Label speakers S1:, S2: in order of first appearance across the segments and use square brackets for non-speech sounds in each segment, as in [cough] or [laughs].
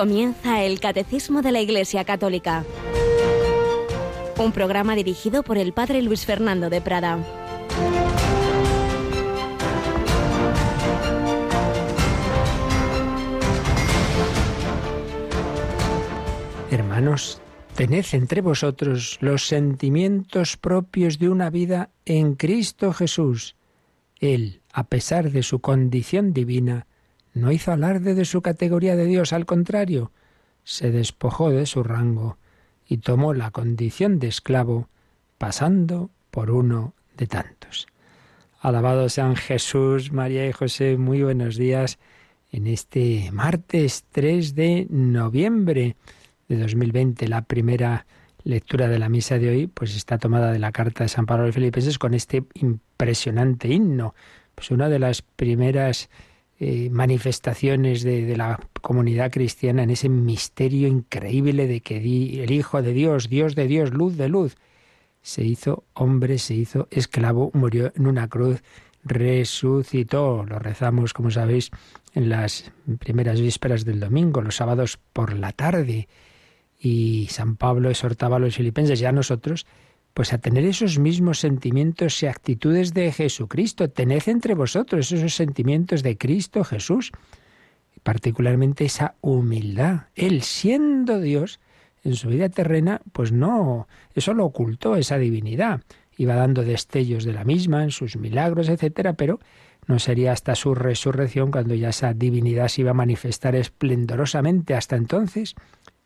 S1: Comienza el Catecismo de la Iglesia Católica. Un programa dirigido por el Padre Luis Fernando de Prada.
S2: Hermanos, tened entre vosotros los sentimientos propios de una vida en Cristo Jesús. Él, a pesar de su condición divina, no hizo alarde de su categoría de Dios, al contrario, se despojó de su rango y tomó la condición de esclavo, pasando por uno de tantos. Alabado sean Jesús, María y José, muy buenos días en este martes 3 de noviembre de 2020, la primera lectura de la misa de hoy, pues está tomada de la carta de San Pablo los Filipenses con este impresionante himno. Pues una de las primeras eh, manifestaciones de, la comunidad cristiana en ese misterio increíble de que el Hijo de Dios, Dios de Dios, luz de luz, se hizo hombre, se hizo esclavo, murió en una cruz, resucitó. Lo rezamos, como sabéis, en las primeras vísperas del domingo, los sábados por la tarde. Y San Pablo exhortaba a los filipenses, ya nosotros, pues a tener esos mismos sentimientos y actitudes de Jesucristo. Tened entre vosotros esos sentimientos de Cristo Jesús, y particularmente esa humildad. Él siendo Dios, en su vida terrena, pues no, eso lo ocultó, esa divinidad. Iba dando destellos de la misma en sus milagros, etcétera, pero no sería hasta su resurrección cuando ya esa divinidad se iba a manifestar esplendorosamente. Hasta entonces,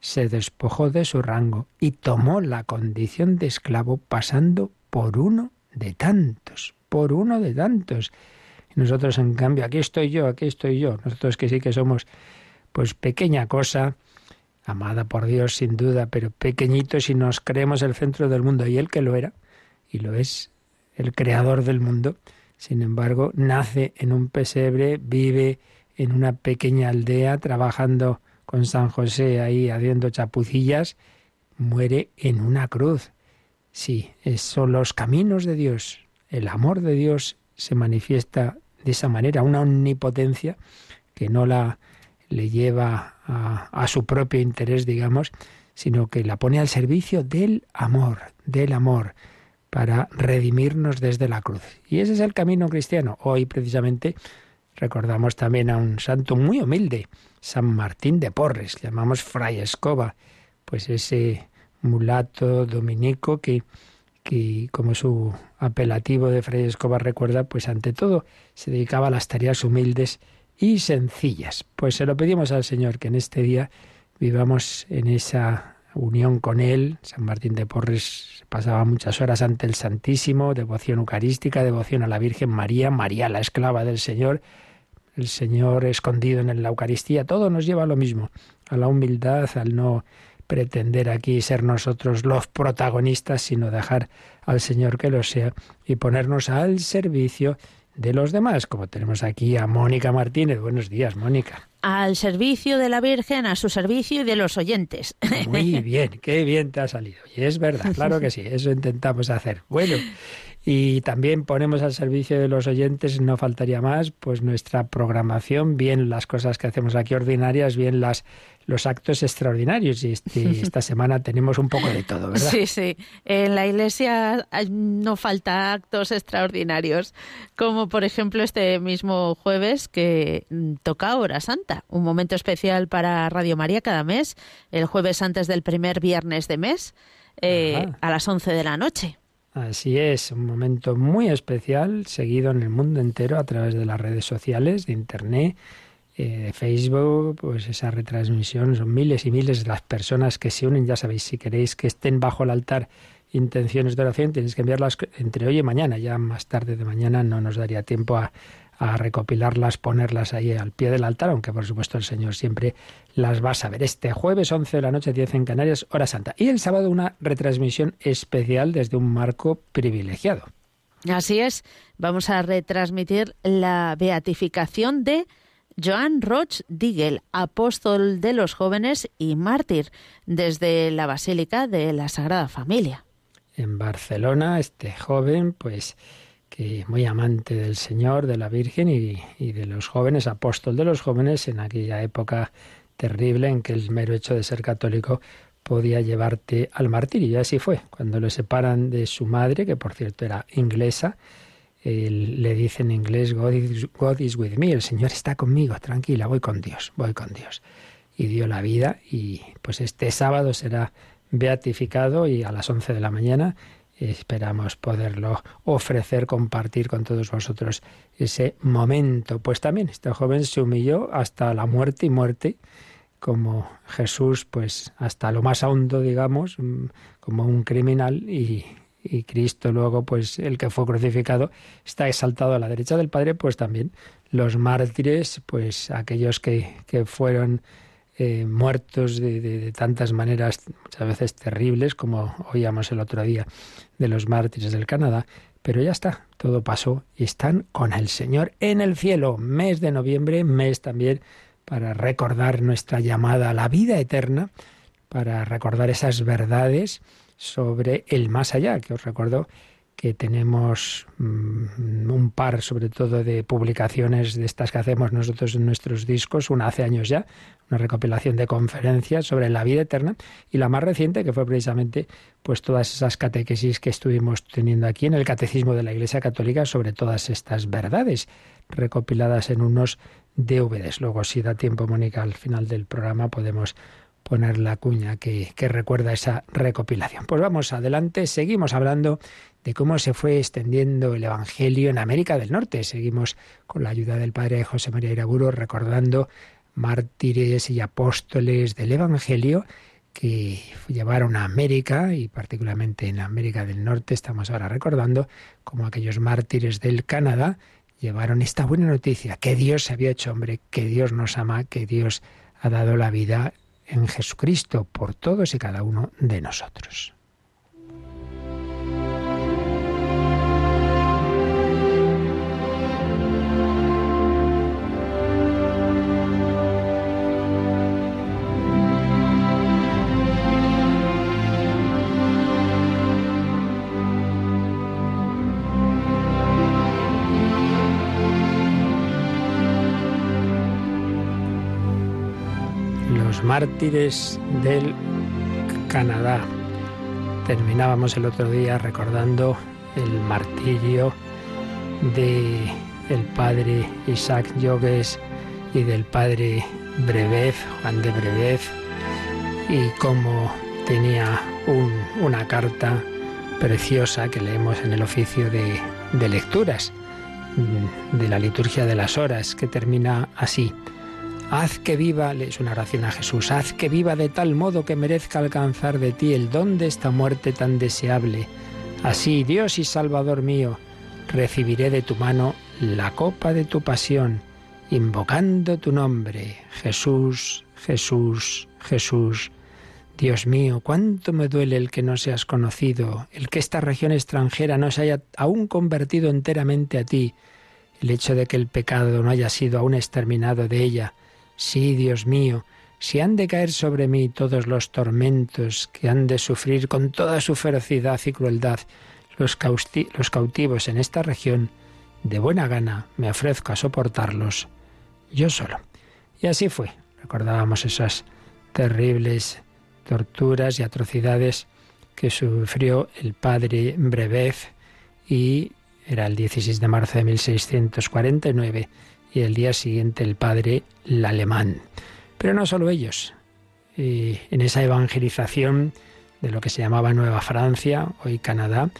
S2: se despojó de su rango y tomó la condición de esclavo pasando por uno de tantos, por uno de tantos. Y nosotros, en cambio, aquí estoy yo, aquí estoy yo. Nosotros que sí que somos, pues pequeña cosa, amada por Dios sin duda, pero pequeñitos y nos creemos el centro del mundo. Y él que lo era, y lo es, el creador del mundo, sin embargo, nace en un pesebre, vive en una pequeña aldea, trabajando con San José ahí haciendo chapucillas, muere en una cruz. Sí, son los caminos de Dios. El amor de Dios se manifiesta de esa manera, una omnipotencia que no la le lleva a, a su propio interés, digamos, sino que la pone al servicio del amor, del amor, para redimirnos desde la cruz. Y ese es el camino cristiano. Hoy precisamente recordamos también a un santo muy humilde, San Martín de Porres, llamamos Fray Escoba, pues ese mulato dominico que, que como su apelativo de Fray Escoba recuerda, pues ante todo se dedicaba a las tareas humildes y sencillas. Pues se lo pedimos al Señor que en este día vivamos en esa unión con Él. San Martín de Porres pasaba muchas horas ante el Santísimo, devoción eucarística, devoción a la Virgen María, María la esclava del Señor, el Señor escondido en la Eucaristía, todo nos lleva a lo mismo, a la humildad, al no pretender aquí ser nosotros los protagonistas, sino dejar al Señor que lo sea y ponernos al servicio de los demás, como tenemos aquí a Mónica Martínez. Buenos días, Mónica.
S3: Al servicio de la Virgen, a su servicio y de los oyentes.
S2: Muy bien, qué bien te ha salido. Y es verdad, claro que sí, eso intentamos hacer. Bueno, y también ponemos al servicio de los oyentes, no faltaría más, pues nuestra programación, bien las cosas que hacemos aquí ordinarias, bien las los actos extraordinarios. Y este, [laughs] esta semana tenemos un poco de todo, ¿verdad?
S3: Sí, sí. En la iglesia no falta actos extraordinarios, como por ejemplo este mismo jueves que toca Hora Santa, un momento especial para Radio María cada mes, el jueves antes del primer viernes de mes, eh, a las 11 de la noche.
S2: Así es, un momento muy especial, seguido en el mundo entero a través de las redes sociales, de Internet, eh, de Facebook, pues esa retransmisión, son miles y miles de las personas que se unen, ya sabéis, si queréis que estén bajo el altar intenciones de oración, tenéis que enviarlas entre hoy y mañana, ya más tarde de mañana no nos daría tiempo a, a recopilarlas, ponerlas ahí al pie del altar, aunque por supuesto el Señor siempre las va a saber. Este jueves 11 de la noche, 10 en Canarias, hora santa. Y el sábado una retransmisión especial desde un marco privilegiado.
S3: Así es, vamos a retransmitir la beatificación de Joan Roch Digel, apóstol de los jóvenes y mártir, desde la Basílica de la Sagrada Familia.
S2: En Barcelona, este joven, pues que muy amante del Señor, de la Virgen y, de los jóvenes, apóstol de los jóvenes en aquella época terrible en que el mero hecho de ser católico podía llevarte al martirio. Y así fue. Cuando lo separan de su madre, que por cierto era inglesa, le dice en inglés, God is, God is, with me, el Señor está conmigo, tranquila, voy con Dios, voy con Dios. Y dio la vida y pues este sábado será beatificado y a las 11 de la mañana esperamos poderlo ofrecer, compartir con todos vosotros ese momento. Pues también este joven se humilló hasta la muerte y muerte como Jesús, pues hasta lo más hondo, digamos, mm, como un criminal y, Cristo luego, pues el que fue crucificado, está exaltado a la derecha del Padre, pues también los mártires, pues aquellos que, que fueron eh, muertos de, de, tantas maneras, muchas veces terribles, como oíamos el otro día de los mártires del Canadá, pero ya está, todo pasó y están con el Señor en el cielo. Mes de noviembre, mes también para recordar nuestra llamada a la vida eterna, para recordar esas verdades sobre el más allá, que os recuerdo que tenemos mm, un par sobre todo de publicaciones de estas que hacemos nosotros en nuestros discos, una hace años ya, una recopilación de conferencias sobre la vida eterna y la más reciente que fue precisamente pues todas esas catequesis que estuvimos teniendo aquí en el catecismo de la Iglesia Católica sobre todas estas verdades recopiladas en unos DVDs. Luego, si da tiempo, Mónica, al final del programa podemos poner la cuña que, que, recuerda esa recopilación. Pues vamos adelante, seguimos hablando de cómo se fue extendiendo el Evangelio en América del Norte. Seguimos con la ayuda del Padre José María Iraburo recordando mártires y apóstoles del Evangelio que llevaron a América y particularmente en América del Norte estamos ahora recordando como aquellos mártires del Canadá llevaron esta buena noticia, que Dios se había hecho hombre, que Dios nos ama, que Dios ha dado la vida en Jesucristo por todos y cada uno de nosotros. Mártires del Canadá. Terminábamos el otro día recordando el martirio de el padre Isaac Jogues y del padre Brebev, Juan de Brebev, y cómo tenía una carta preciosa que leemos en el oficio de, de lecturas de la liturgia de las horas, que termina así. Haz que viva, es una oración a Jesús, haz que viva de tal modo que merezca alcanzar de ti el don de esta muerte tan deseable. Así, Dios y Salvador mío, recibiré de tu mano la copa de tu pasión, invocando tu nombre, Jesús, Jesús, Jesús. Dios mío, cuánto me duele el que no seas conocido, el que esta región extranjera no se haya aún convertido enteramente a ti, el hecho de que el pecado no haya sido aún exterminado de ella, Sí, Dios mío, si han de caer sobre mí todos los tormentos que han de sufrir con toda su ferocidad y crueldad los, los cautivos en esta región, de buena gana me ofrezco a soportarlos yo solo. Y así fue. Recordábamos esas terribles torturas y atrocidades que sufrió el padre Brebev y era el 16 de marzo de 1649 y el día siguiente el padre el alemán. Pero no solo ellos. en esa evangelización de lo que se llamaba Nueva Francia, hoy Canadá,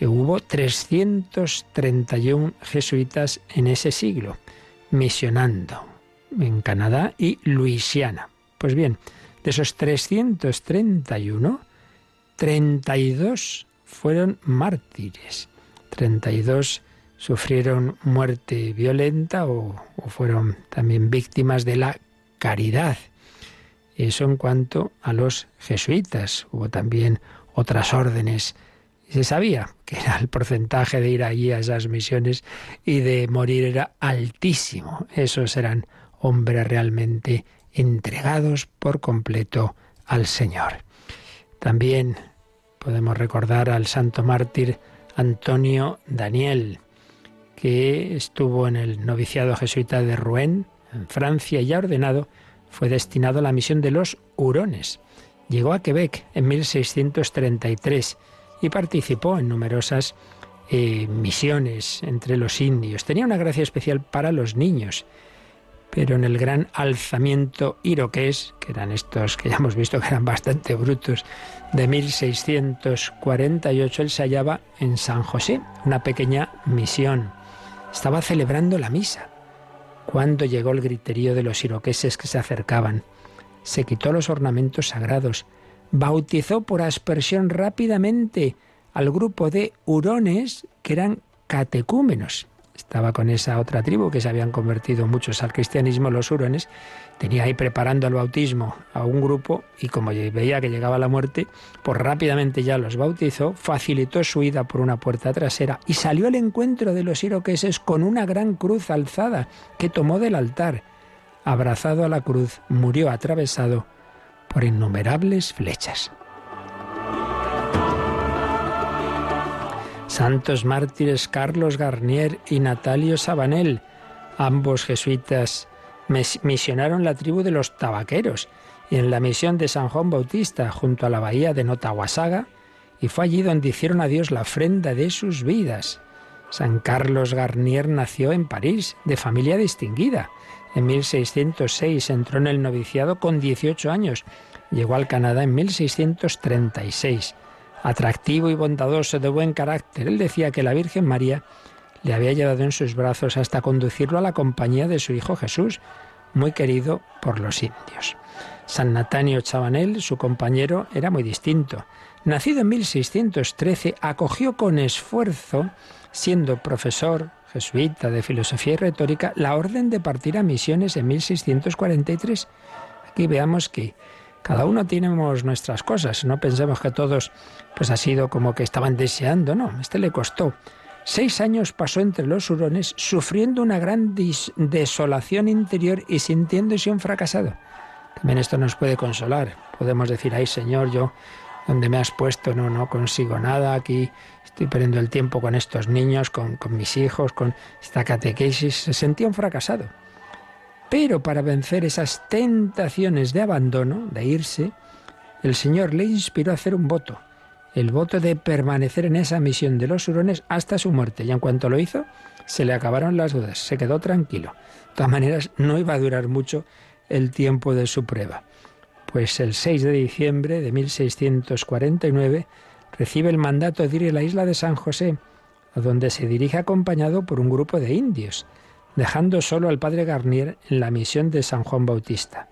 S2: eh, hubo 331 jesuitas en ese siglo, misionando en Canadá y Luisiana. Pues bien, de esos 331, 32 fueron mártires, 32 sufrieron muerte violenta o, fueron también víctimas de la caridad. Eso en cuanto a los jesuitas. Hubo también otras órdenes. Se sabía que era el porcentaje de ir allí a esas misiones y de morir era altísimo. Esos eran hombres realmente entregados por completo al Señor. También podemos recordar al santo mártir Antonio Daniel, que estuvo en el noviciado jesuita de Rouen, en Francia, y ha ordenado fue destinado a la misión de los hurones. Llegó a Quebec en 1633 y participó en numerosas eh, misiones entre los indios. Tenía una gracia especial para los niños pero en el gran alzamiento iroqués, que eran estos que ya hemos visto que eran bastante brutos, de 1648, él se hallaba en San José, una pequeña misión. Estaba celebrando la misa cuando llegó el griterío de los iroqueses que se acercaban. Se quitó los ornamentos sagrados, bautizó por aspersión rápidamente al grupo de hurones que eran catecúmenos estaba con esa otra tribu que se habían convertido muchos al cristianismo, los hurones, tenía ahí preparando el bautismo a un grupo y como veía que llegaba la muerte, pues rápidamente ya los bautizó, facilitó su ida por una puerta trasera y salió al encuentro de los iroqueses con una gran cruz alzada que tomó del altar. Abrazado a la cruz, murió atravesado por innumerables flechas. Santos mártires Carlos Garnier y Natalio Sabanel. Ambos jesuitas misionaron la tribu de los tabaqueros y en la misión de San Juan Bautista junto a la bahía de Notahuasaga y fue allí donde hicieron a Dios la ofrenda de sus vidas. San Carlos Garnier nació en París, de familia distinguida. En 1606 entró en el noviciado con 18 años. Llegó al Canadá en 1636 atractivo y bondadoso, de buen carácter. Él decía que la Virgen María le había llevado en sus brazos hasta conducirlo a la compañía de su hijo Jesús, muy querido por los indios. San Natanio Chabanel, su compañero, era muy distinto. Nacido en 1613, acogió con esfuerzo, siendo profesor jesuita de filosofía y retórica, la orden de partir a misiones en 1643. Aquí veamos que cada uno tenemos nuestras cosas, no pensemos que todos pues ha sido como que estaban deseando, no, este le costó. Seis años pasó entre los hurones sufriendo una gran desolación interior y sintiéndose un fracasado. También esto nos puede consolar. Podemos decir, ay Señor, yo donde me has puesto no, no consigo nada, aquí estoy perdiendo el tiempo con estos niños, con, con mis hijos, con esta catequesis. Se sentía un fracasado. Pero para vencer esas tentaciones de abandono, de irse, el Señor le inspiró a hacer un voto, el voto de permanecer en esa misión de los hurones hasta su muerte. Y en cuanto lo hizo, se le acabaron las dudas, se quedó tranquilo. De todas maneras, no iba a durar mucho el tiempo de su prueba. Pues el 6 de diciembre de 1649 recibe el mandato de ir a la isla de San José, a donde se dirige acompañado por un grupo de indios dejando solo al padre Garnier en la misión de San Juan Bautista.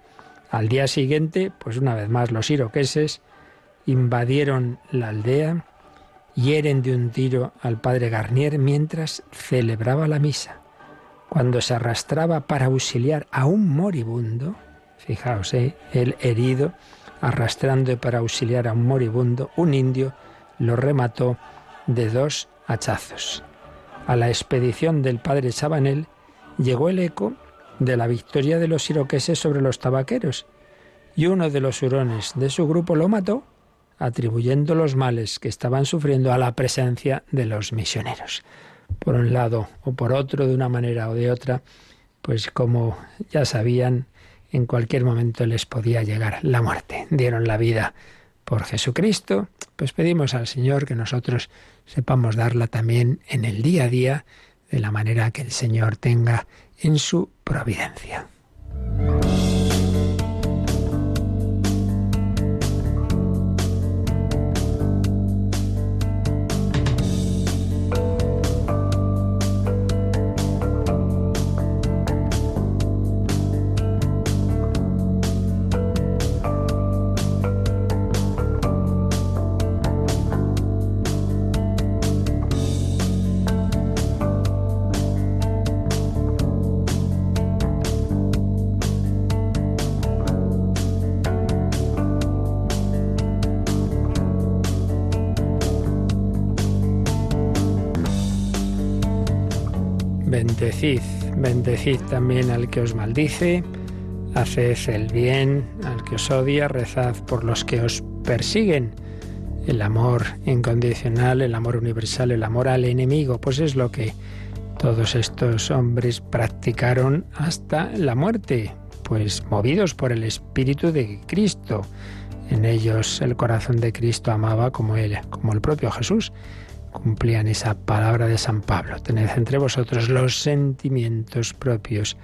S2: Al día siguiente, pues una vez más los iroqueses invadieron la aldea, hieren de un tiro al padre Garnier mientras celebraba la misa. Cuando se arrastraba para auxiliar a un moribundo, fijaos, ¿eh? el herido, arrastrando para auxiliar a un moribundo, un indio lo remató de dos hachazos. A la expedición del padre Sabanel llegó el eco de la victoria de los iroqueses sobre los tabaqueros, y uno de los hurones de su grupo lo mató, atribuyendo los males que estaban sufriendo a la presencia de los misioneros. Por un lado o por otro, de una manera o de otra, pues como ya sabían, en cualquier momento les podía llegar la muerte. Dieron la vida por Jesucristo, pues pedimos al Señor que nosotros sepamos darla también en el día a día de la manera que el Señor tenga en su providencia. Bendecid también al que os maldice, haced el bien al que os odia, rezad por los que os persiguen. El amor incondicional, el amor universal, el amor al enemigo, pues es lo que todos estos hombres practicaron hasta la muerte, pues movidos por el Espíritu de Cristo. En ellos el corazón de Cristo amaba como él, como el propio Jesús. Cumplían esa palabra de San Pablo. Tened entre vosotros los sentimientos propios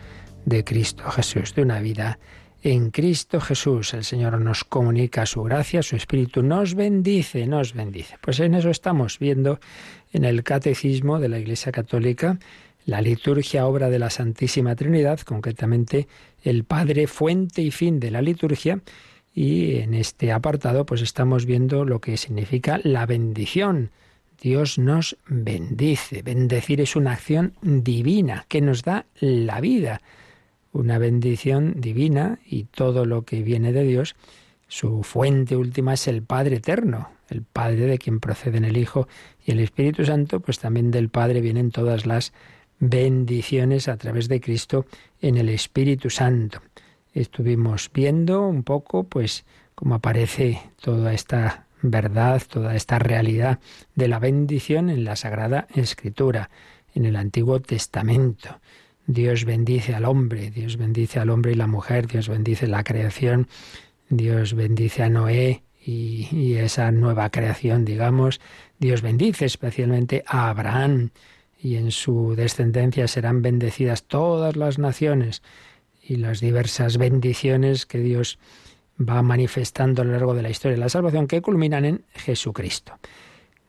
S2: de Cristo Jesús, de una vida en Cristo Jesús. El Señor nos comunica su gracia, su Espíritu nos bendice, nos bendice. Pues en eso estamos viendo en el Catecismo de la Iglesia Católica la liturgia obra de la Santísima Trinidad, concretamente el Padre, fuente y fin de la liturgia, y en este apartado pues estamos viendo lo que significa la bendición. Dios nos bendice. Bendecir es una acción divina que nos da la vida. Una bendición divina y todo lo que viene de Dios, su fuente última es el Padre eterno, el Padre de quien proceden el Hijo y el Espíritu Santo, pues también del Padre vienen todas las bendiciones a través de Cristo en el Espíritu Santo. Estuvimos viendo un poco, pues, cómo aparece toda esta verdad, toda esta realidad de la bendición en la Sagrada Escritura, en el Antiguo Testamento. Dios bendice al hombre, Dios bendice al hombre y la mujer, Dios bendice la creación, Dios bendice a Noé y, y esa nueva creación, digamos. Dios bendice especialmente a Abraham y en su descendencia serán bendecidas todas las naciones y las diversas bendiciones que Dios va manifestando a lo largo de la historia de la salvación que culminan en Jesucristo.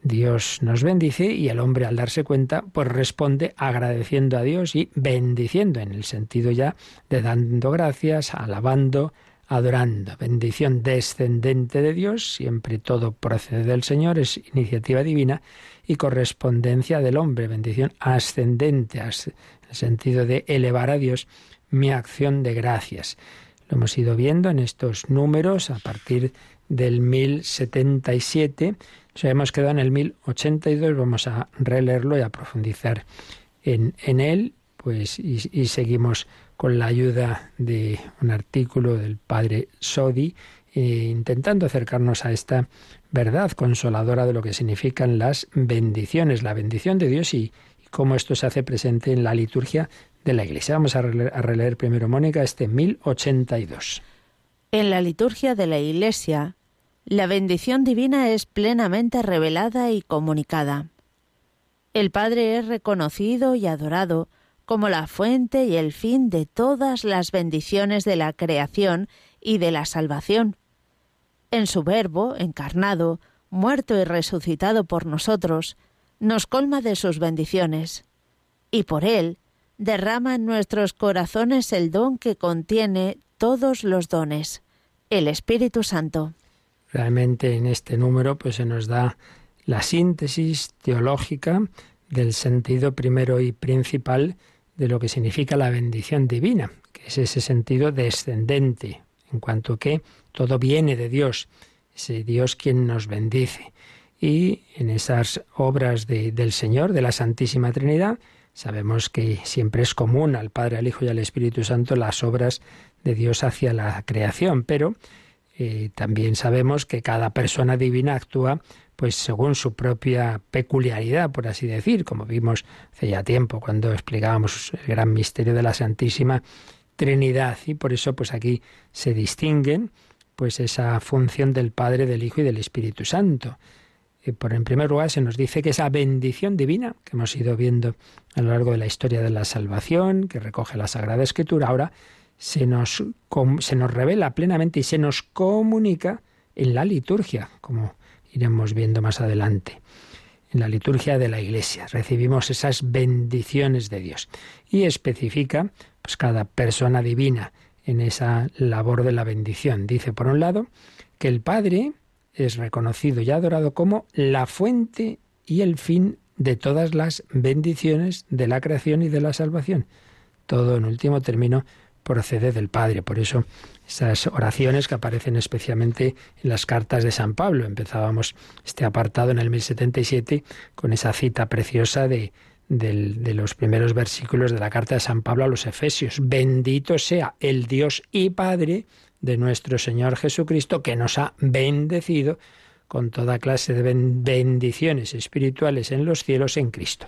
S2: Dios nos bendice y el hombre al darse cuenta pues responde agradeciendo a Dios y bendiciendo en el sentido ya de dando gracias, alabando, adorando. Bendición descendente de Dios, siempre todo procede del Señor, es iniciativa divina y correspondencia del hombre, bendición ascendente, en el sentido de elevar a Dios mi acción de gracias. Lo hemos ido viendo en estos números a partir del 1077. Nos hemos quedado en el 1082. Vamos a releerlo y a profundizar en, en él. Pues, y, seguimos con la ayuda de un artículo del padre Sodi, eh, intentando acercarnos a esta verdad consoladora de lo que significan las bendiciones, la bendición de Dios y, cómo esto se hace presente en la liturgia de la Iglesia. Vamos a releer, primero, Mónica, este 1082.
S3: En la liturgia de la Iglesia, la bendición divina es plenamente revelada y comunicada. El Padre es reconocido y adorado como la fuente y el fin de todas las bendiciones de la creación y de la salvación en su Verbo, encarnado, muerto y resucitado por nosotros, nos colma de sus bendiciones, y por él derrama en nuestros corazones el don que contiene todos los dones, el Espíritu Santo.
S2: Realmente en este número pues se nos da la síntesis teológica del sentido primero y principal de lo que significa la bendición divina, que es ese sentido descendente, en cuanto que todo viene de Dios, ese Dios quien nos bendice. Y en esas obras del Señor, de la Santísima Trinidad, sabemos que siempre es común al Padre, al Hijo y al Espíritu Santo las obras de Dios hacia la creación, pero eh, también sabemos que cada persona divina actúa pues según su propia peculiaridad, por así decir, como vimos hace ya tiempo cuando explicábamos el gran misterio de la Santísima Trinidad y por eso pues aquí se distinguen pues esa función del Padre, del Hijo y del Espíritu Santo. Y por en primer lugar se nos dice que esa bendición divina que hemos ido viendo a lo largo de la historia de la salvación, que recoge la Sagrada Escritura, ahora se nos, se nos revela plenamente y se nos comunica en la liturgia, como iremos viendo más adelante. En la liturgia de la Iglesia recibimos esas bendiciones de Dios y especifica pues cada persona divina en esa labor de la bendición. Dice, por un lado, que el Padre es reconocido y adorado como la fuente y el fin de todas las bendiciones de la creación y de la salvación. Todo, en último término, procede del Padre. Por eso esas oraciones que aparecen especialmente en las cartas de San Pablo. Empezábamos este apartado en el 1077 con esa cita preciosa de de los primeros versículos de la carta de San Pablo a los Efesios. Bendito sea el Dios y Padre de nuestro Señor Jesucristo, que nos ha bendecido con toda clase de bendiciones espirituales en los cielos en Cristo.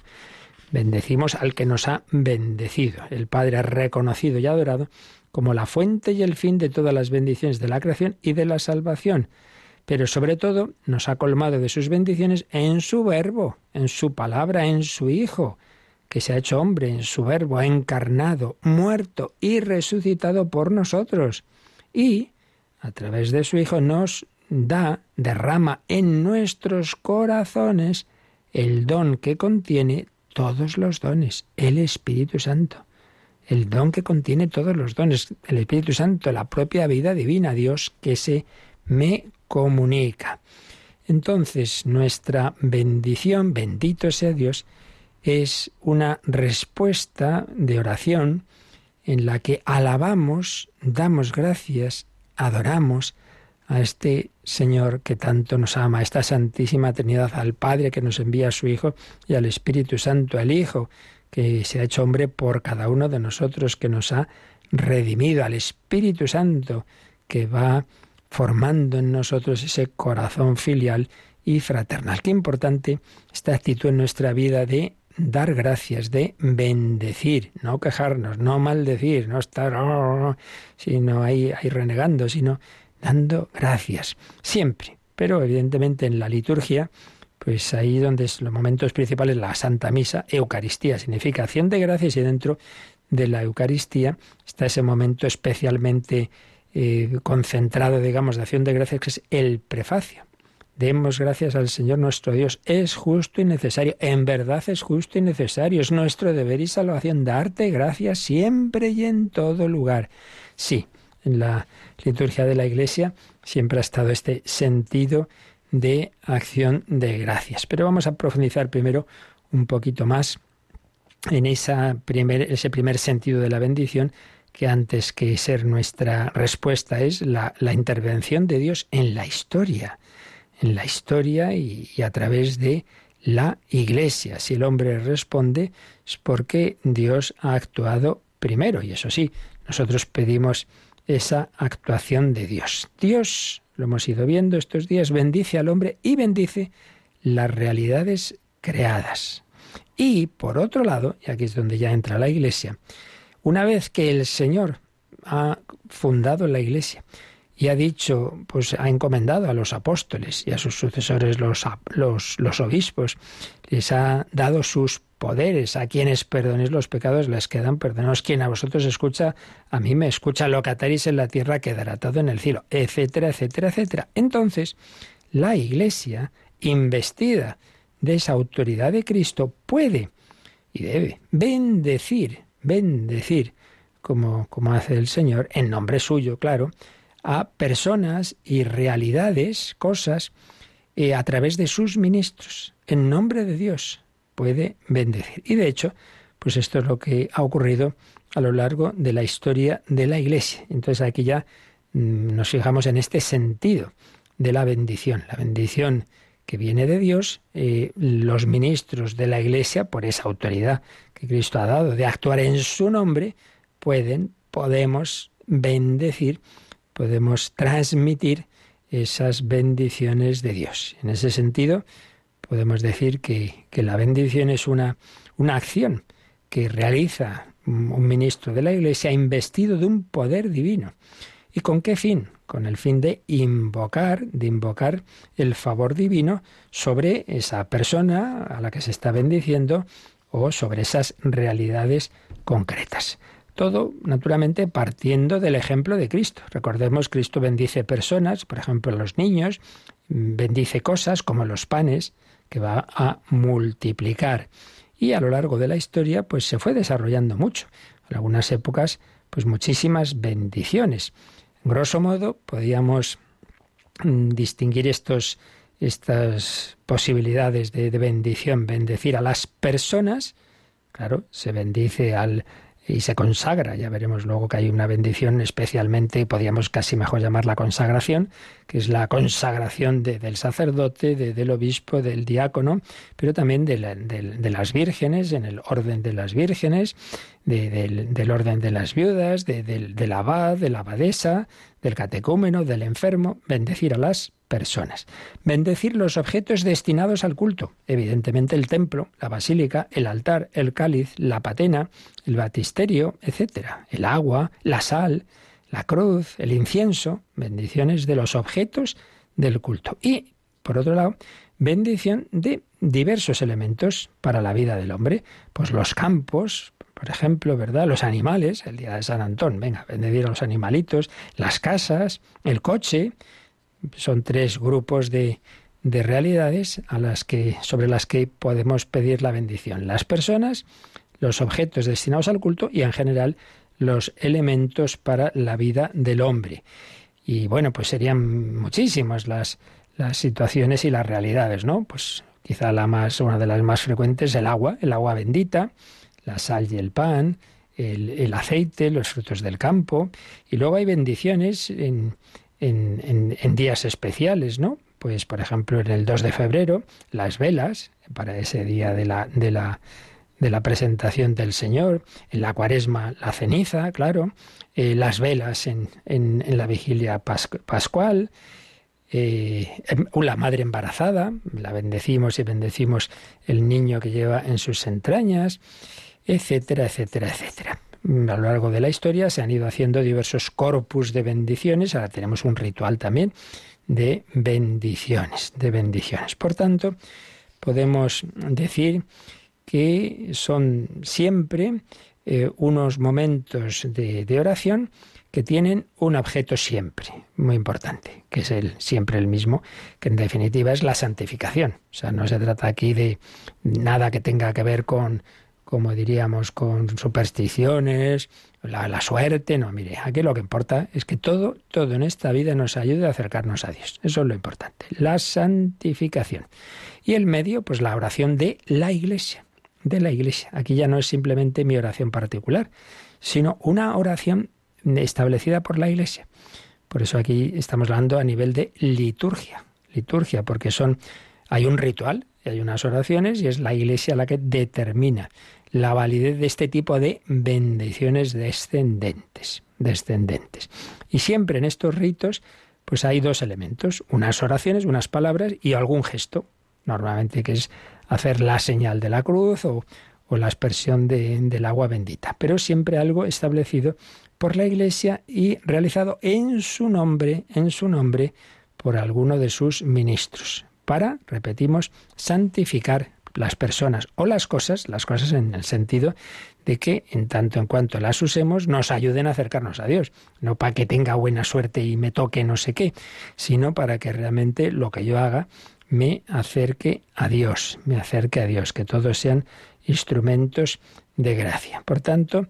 S2: Bendecimos al que nos ha bendecido. El Padre ha reconocido y adorado como la fuente y el fin de todas las bendiciones de la creación y de la salvación. Pero sobre todo nos ha colmado de sus bendiciones en su verbo, en su palabra, en su Hijo, que se ha hecho hombre, en su verbo, encarnado, muerto y resucitado por nosotros. Y, a través de su Hijo, nos da, derrama en nuestros corazones el don que contiene todos los dones, el Espíritu Santo. El don que contiene todos los dones, el Espíritu Santo, la propia vida divina, Dios que se me comunica. Entonces, nuestra bendición, bendito sea Dios, es una respuesta de oración en la que alabamos, damos gracias, adoramos, a este Señor que tanto nos ama, a esta Santísima Trinidad, al Padre que nos envía a su Hijo y al Espíritu Santo, al Hijo que se ha hecho hombre por cada uno de nosotros, que nos ha redimido, al Espíritu Santo que va formando en nosotros ese corazón filial y fraternal. Qué importante esta actitud en nuestra vida de dar gracias, de bendecir, no quejarnos, no maldecir, no estar oh, sino ahí, ahí renegando, sino dando gracias, siempre. Pero evidentemente en la liturgia, pues ahí donde es los momentos principales, la Santa Misa, Eucaristía, significa acción de gracias y dentro de la Eucaristía está ese momento especialmente eh, concentrado, digamos, de acción de gracias, que es el prefacio. Demos gracias al Señor nuestro Dios. Es justo y necesario. En verdad es justo y necesario. Es nuestro deber y salvación darte gracias siempre y en todo lugar. Sí, en la liturgia de la Iglesia siempre ha estado este sentido de acción de gracias. Pero vamos a profundizar primero un poquito más en esa primer, ese primer sentido de la bendición que antes que ser nuestra respuesta es la, intervención de Dios en la historia, en la historia y, a través de la Iglesia. Si el hombre responde es porque Dios ha actuado primero y eso sí, nosotros pedimos esa actuación de Dios. Dios, lo hemos ido viendo estos días, bendice al hombre y bendice las realidades creadas. Y por otro lado, y aquí es donde ya entra la Iglesia, una vez que el Señor ha fundado la Iglesia y ha dicho, pues ha encomendado a los apóstoles y a sus sucesores los, los, obispos, les ha dado sus poderes. A quienes perdonéis los pecados les quedan perdonados. Quien a vosotros escucha, a mí me escucha. Lo que ataréis en la tierra quedará atado en el cielo, etcétera, etcétera, etcétera. Entonces, la Iglesia, investida de esa autoridad de Cristo, puede y debe bendecir, bendecir, como, como hace el Señor, en nombre suyo, claro, a personas y realidades, cosas, eh, a través de sus ministros, en nombre de Dios, puede bendecir. Y de hecho, pues esto es lo que ha ocurrido a lo largo de la historia de la Iglesia. Entonces aquí ya mm, nos fijamos en este sentido de la bendición, la bendición que viene de Dios, eh, los ministros de la Iglesia, por esa autoridad que Cristo ha dado de actuar en su nombre, pueden, podemos bendecir, podemos transmitir esas bendiciones de Dios. En ese sentido, podemos decir que, la bendición es una, una acción que realiza un ministro de la Iglesia investido de un poder divino. ¿Y con qué fin? Con el fin de invocar, de invocar el favor divino sobre esa persona a la que se está bendiciendo o sobre esas realidades concretas. Todo, naturalmente, partiendo del ejemplo de Cristo. Recordemos, Cristo bendice personas, por ejemplo, los niños, bendice cosas como los panes, que va a multiplicar. Y a lo largo de la historia, pues se fue desarrollando mucho. En algunas épocas, pues muchísimas bendiciones. En grosso modo, podíamos mm, distinguir estos, estas posibilidades de bendición. Bendecir a las personas, claro, se bendice al, y se consagra. Ya veremos luego que hay una bendición especialmente, podríamos casi mejor llamar la consagración, que es la consagración del sacerdote, del obispo, del diácono, pero también de, las vírgenes, en el orden de las vírgenes, del, orden de las viudas, del, abad, de la abadesa, del catecúmeno, del enfermo, bendecir a las personas. Bendecir los objetos destinados al culto, evidentemente el templo, la basílica, el altar, el cáliz, la patena, el batisterio, etc. El agua, la sal, la cruz, el incienso, bendiciones de los objetos del culto. Y, por otro lado, bendición de diversos elementos para la vida del hombre, pues los campos, por ejemplo, ¿verdad? Los animales, el día de San Antón, venga, bendecir a los animalitos, las casas, el coche, son tres grupos de, de realidades a las que, sobre las que podemos pedir la bendición. Las personas, los objetos destinados al culto y en general los elementos para la vida del hombre. Y bueno, pues serían muchísimas las, las situaciones y las realidades, ¿no? Pues quizá la más, una de las más frecuentes, el agua, el agua bendita, la sal y el pan, el, el aceite, los frutos del campo. Y luego hay bendiciones en, en, en, días especiales, ¿no? Pues, por ejemplo, en el 2 de febrero, las velas, para ese día de la, de la, de la presentación del Señor, en la cuaresma la ceniza, claro, eh, las velas en, en, en, la vigilia pascual, eh, em, la madre embarazada, la bendecimos y bendecimos el niño que lleva en sus entrañas, etcétera, etcétera, etcétera a lo largo de la historia se han ido haciendo diversos corpus de bendiciones, ahora tenemos un ritual también de bendiciones, de bendiciones. Por tanto, podemos decir que son siempre eh, unos momentos de, de, oración que tienen un objeto siempre, muy importante, que es el, siempre el mismo, que en definitiva es la santificación. O sea, no se trata aquí de nada que tenga que ver con como diríamos, con supersticiones, la, suerte. No, mire, aquí lo que importa es que todo, todo en esta vida nos ayude a acercarnos a Dios. Eso es lo importante. La santificación. Y el medio, pues la oración de la iglesia. De la iglesia. Aquí ya no es simplemente mi oración particular, sino una oración establecida por la iglesia. Por eso aquí estamos hablando a nivel de liturgia. Liturgia, porque son. Hay un ritual, hay unas oraciones, y es la iglesia la que determina la validez de este tipo de bendiciones descendentes, descendentes. Y siempre en estos ritos, pues hay dos elementos, unas oraciones, unas palabras y algún gesto, normalmente que es hacer la señal de la cruz o, o la aspersión de, del agua bendita, pero siempre algo establecido por la Iglesia y realizado en su nombre, en su nombre, por alguno de sus ministros, para, repetimos, santificar las personas o las cosas, las cosas en el sentido de que en tanto en cuanto las usemos nos ayuden a acercarnos a Dios, no para que tenga buena suerte y me toque no sé qué, sino para que realmente lo que yo haga me acerque a Dios, me acerque a Dios, que todos sean instrumentos de gracia. Por tanto,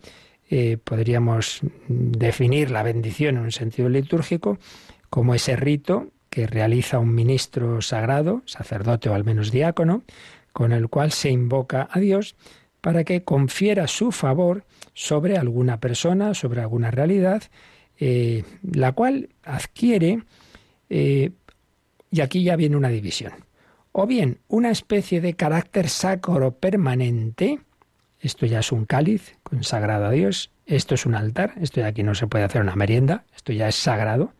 S2: eh, podríamos definir la bendición en un sentido litúrgico como ese rito que realiza un ministro sagrado, sacerdote o al menos diácono, con el cual se invoca a Dios para que confiera su favor sobre alguna persona, sobre alguna realidad, eh, la cual adquiere, eh, y aquí ya viene una división, o bien una especie de carácter sacro permanente, esto ya es un cáliz consagrado a Dios, esto es un altar, esto ya aquí no se puede hacer una merienda, esto ya es sagrado,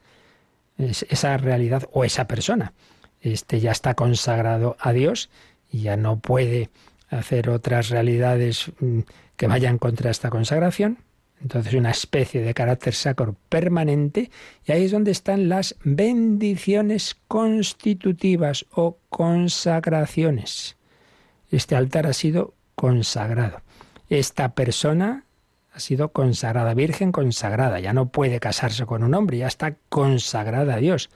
S2: es esa realidad o esa persona, este ya está consagrado a Dios y ya no puede hacer otras realidades mm, que vayan contra esta consagración. Entonces una especie de carácter sacro permanente y ahí es donde están las bendiciones constitutivas o consagraciones. Este altar ha sido consagrado. Esta persona ha sido consagrada, virgen consagrada, ya no puede casarse con un hombre, ya está consagrada a Dios.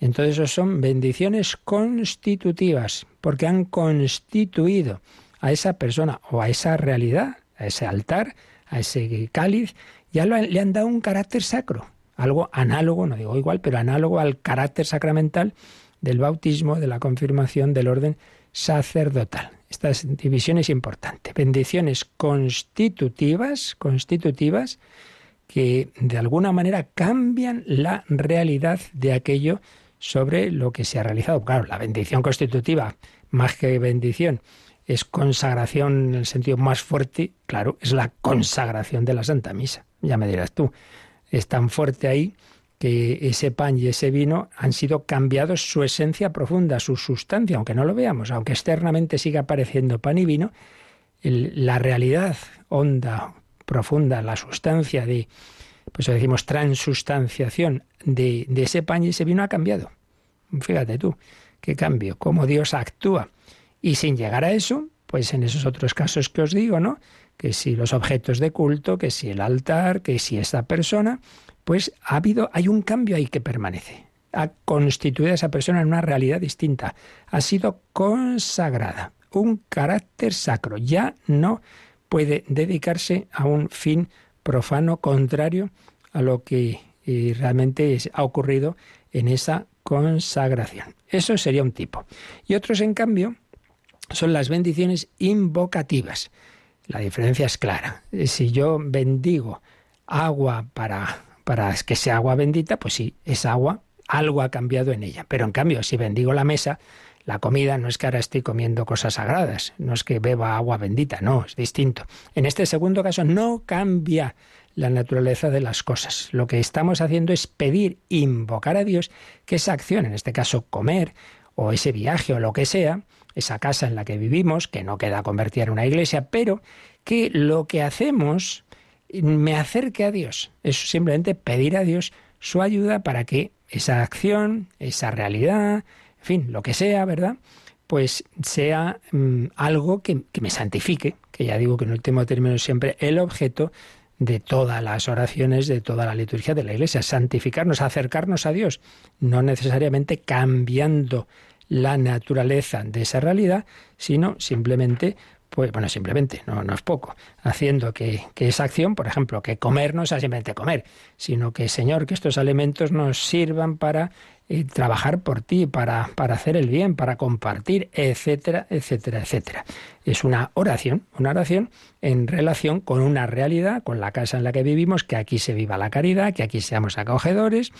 S2: Entonces eso son bendiciones constitutivas, porque han constituido a esa persona o a esa realidad, a ese altar, a ese cáliz, ya le han dado un carácter sacro, algo análogo, no digo igual, pero análogo al carácter sacramental del bautismo, de la confirmación del orden sacerdotal. Esta división es importante. Bendiciones constitutivas, constitutivas, que de alguna manera cambian la realidad de aquello sobre lo que se ha realizado. Claro, la bendición constitutiva, más que bendición, es consagración en el sentido más fuerte, claro, es la consagración de la Santa Misa. Ya me dirás tú, es tan fuerte ahí que ese pan y ese vino han sido cambiados su esencia profunda, su sustancia, aunque no lo veamos, aunque externamente siga apareciendo pan y vino, la realidad honda, profunda, la sustancia de, pues decimos, transustanciación de, de ese pan y ese vino ha cambiado. Fíjate tú, qué cambio, cómo Dios actúa. Y sin llegar a eso, pues en esos otros casos que os digo, ¿no? Que si los objetos de culto, que si el altar, que si esta persona, pues ha habido, hay un cambio ahí que permanece. Ha constituido a esa persona en una realidad distinta. Ha sido consagrada, un carácter sacro. Ya no puede dedicarse a un fin profano contrario a lo que eh, realmente ha ocurrido en esa consagración. Eso sería un tipo. Y otros, en cambio, son las bendiciones invocativas. La diferencia es clara. Si yo bendigo agua para para que sea agua bendita, pues sí, es agua, algo ha cambiado en ella. Pero en cambio, si bendigo la mesa, la comida no es que ahora estoy comiendo cosas sagradas, no es que beba agua bendita, no, es distinto. En este segundo caso no cambia la naturaleza de las cosas. Lo que estamos haciendo es pedir, invocar a Dios que esa acción, en este caso comer, o ese viaje o lo que sea, esa casa en la que vivimos, que no queda convertida en una iglesia, pero que lo que hacemos me acerque a Dios. Es simplemente pedir a Dios su ayuda para que esa acción, esa realidad, en fin, lo que sea, ¿verdad? Pues sea mm, algo que, que, me santifique, que ya digo que en último término siempre el objeto de todas las oraciones, de toda la liturgia de la Iglesia, santificarnos, acercarnos a Dios, no necesariamente cambiando la naturaleza de esa realidad, sino simplemente pues bueno, simplemente, no, no es poco, haciendo que, esa acción, por ejemplo, que comer no sea simplemente comer, sino que, Señor, que estos alimentos nos sirvan para eh, trabajar por ti, para, para hacer el bien, para compartir, etcétera, etcétera, etcétera. Es una oración, una oración en relación con una realidad, con la casa en la que vivimos, que aquí se viva la caridad, que aquí seamos acogedores,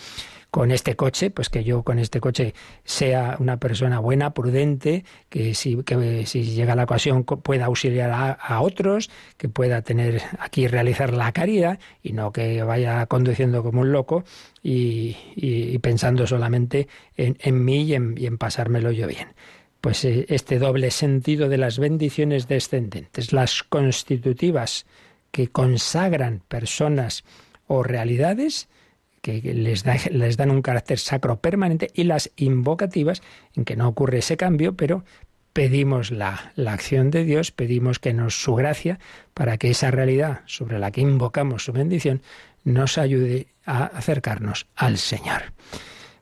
S2: con este coche, pues que yo con este coche sea una persona buena, prudente, que si, llega la ocasión pueda auxiliar a, otros, que pueda tener aquí realizar la caridad y no que vaya conduciendo como un loco y, pensando solamente en, mí y en pasármelo yo bien pues eh, este doble sentido de las bendiciones descendentes, las constitutivas que consagran personas o realidades, que les, [laughs] les dan un carácter sacro permanente y las invocativas en que no ocurre ese cambio, pero pedimos la, la, acción de Dios, pedimos que nos su gracia para que esa realidad sobre la que invocamos su bendición nos ayude a acercarnos al Señor.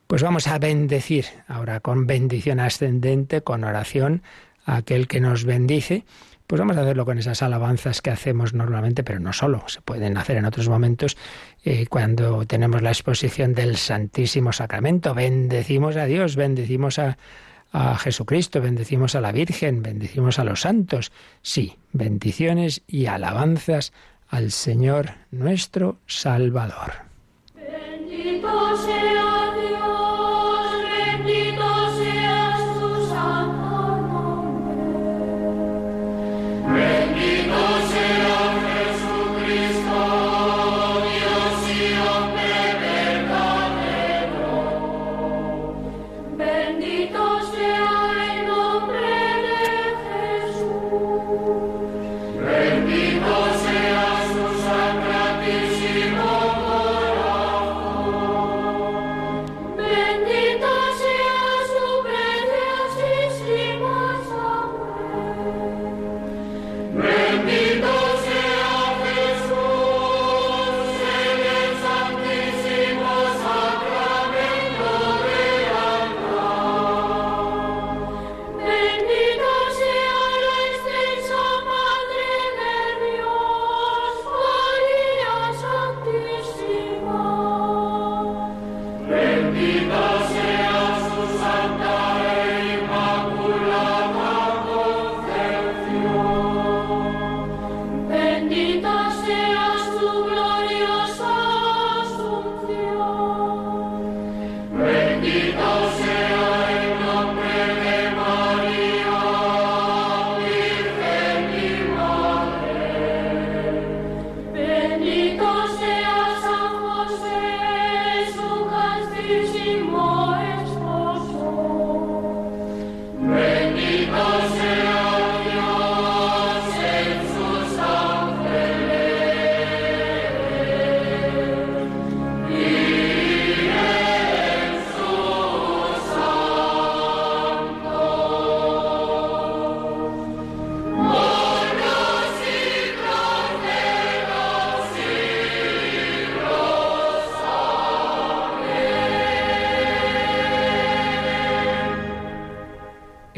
S2: Pues vamos a bendecir ahora con bendición ascendente, con oración a aquel que nos bendice pues vamos a hacerlo con esas alabanzas que hacemos normalmente, pero no solo, se pueden hacer en otros momentos eh, cuando tenemos la exposición del Santísimo Sacramento. Bendecimos a Dios, bendecimos a, Jesucristo, bendecimos a la Virgen, bendecimos a los santos. Sí, bendiciones y alabanzas al Señor nuestro Salvador. Bendito sea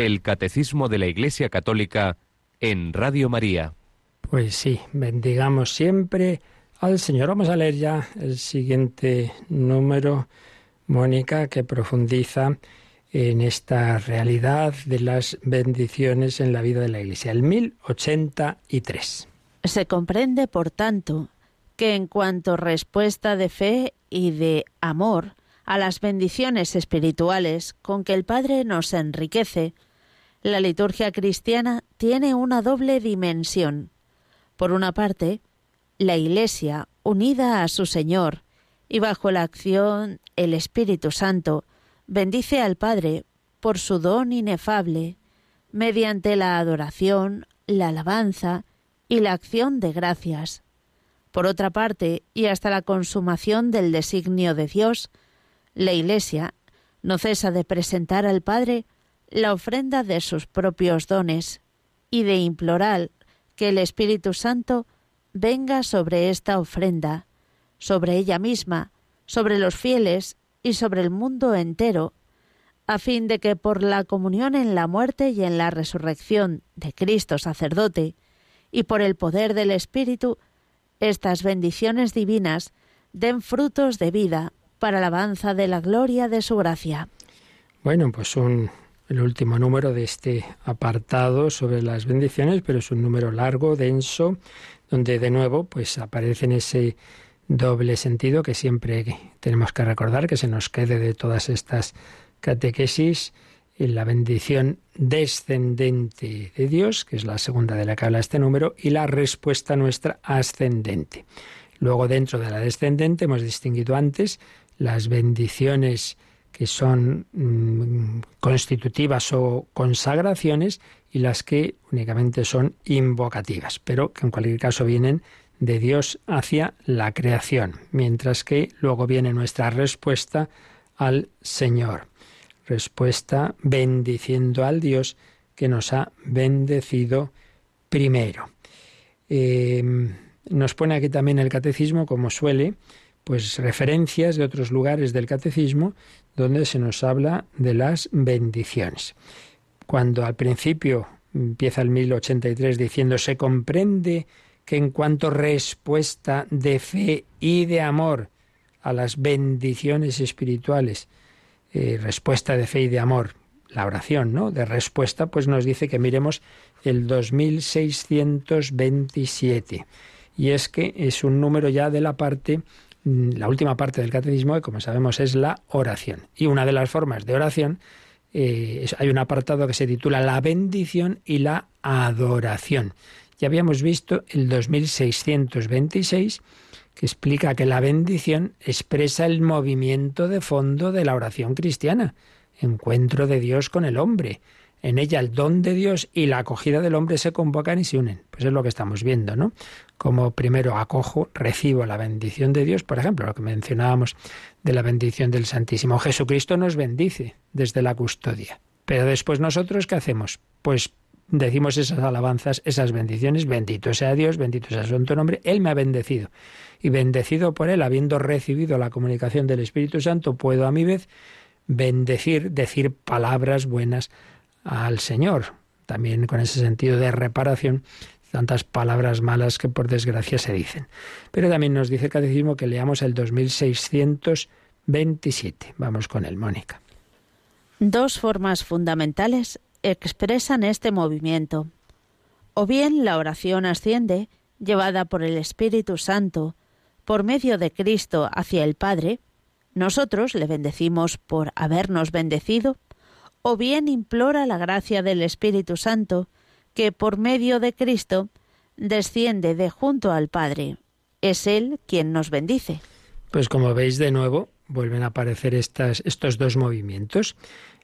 S4: El Catecismo de la Iglesia Católica en Radio María.
S2: Pues sí, bendigamos siempre al Señor. Vamos a leer ya el siguiente número, Mónica, que profundiza en esta realidad de las bendiciones en la vida de la Iglesia, el 1083.
S3: Se comprende, por tanto, que en cuanto respuesta de fe y de amor a las bendiciones espirituales con que el Padre nos enriquece, la liturgia cristiana tiene una doble dimensión. Por una parte, la Iglesia, unida a su Señor y bajo la acción el Espíritu Santo, bendice al Padre por su don inefable, mediante la adoración, la alabanza y la acción de gracias. Por otra parte, y hasta la consumación del designio de Dios, la Iglesia no cesa de presentar al Padre la ofrenda de sus propios dones y de implorar que el Espíritu Santo venga sobre esta ofrenda, sobre ella misma, sobre los fieles y sobre el mundo entero, a fin de que por la comunión en la muerte y en la resurrección de Cristo sacerdote, y por el poder del Espíritu, estas bendiciones divinas den frutos de vida para alabanza de la gloria de su gracia.
S2: Bueno, pues un, el último número de este apartado sobre las bendiciones, pero es un número largo, denso, donde de nuevo pues aparece en ese doble sentido que siempre tenemos que recordar que se nos quede de todas estas catequesis en la bendición descendente de Dios, que es la segunda de la que habla este número, y la respuesta nuestra ascendente. Luego, dentro de la descendente, hemos distinguido antes las bendiciones que son mm, constitutivas o consagraciones y las que únicamente son invocativas, pero que en cualquier caso vienen de Dios hacia la creación, mientras que luego viene nuestra respuesta al Señor. Respuesta bendiciendo al Dios que nos ha bendecido primero. Em, nos pone aquí también el catecismo, como suele, pues referencias de otros lugares del catecismo donde se nos habla de las bendiciones. Cuando al principio empieza el 1083 diciendo se comprende que en cuanto respuesta de fe y de amor a las bendiciones espirituales, eh, respuesta de fe y de amor, la oración, ¿no? De respuesta, pues nos dice que miremos el 2627. Y es que es un número ya de la parte la última parte del catecismo, como sabemos es la oración. Y una de las formas de oración, eh, hay un apartado que se titula La bendición y la adoración. Ya habíamos visto el 2626, que explica que la bendición expresa el movimiento de fondo de la oración cristiana, encuentro de Dios con el hombre. En ella el don de Dios y la acogida del hombre se convocan y se unen. Pues es lo que estamos viendo, ¿no? Como primero acojo, recibo la bendición de Dios, por ejemplo, lo que mencionábamos de la bendición del Santísimo. Jesucristo nos bendice desde la custodia. Pero después nosotros, ¿qué hacemos? Pues decimos esas alabanzas, esas bendiciones, bendito sea Dios, bendito sea su nombre, Él me ha bendecido. Y bendecido por Él, habiendo recibido la comunicación del Espíritu Santo, puedo a mi vez bendecir, decir palabras buenas al Señor. También con ese sentido de reparación, tantas palabras malas que por desgracia se dicen. Pero también nos dice el Catecismo que leamos el 2627. Vamos con él, Mónica.
S3: Dos formas fundamentales expresan este movimiento. O bien la oración asciende, llevada por el Espíritu Santo, por medio de Cristo hacia el Padre, nosotros le bendecimos por habernos bendecido, o bien implora la gracia del Espíritu Santo, que por medio de Cristo desciende de junto al Padre. Es Él quien nos bendice.
S2: Pues como veis de nuevo, vuelven a aparecer estos dos movimientos.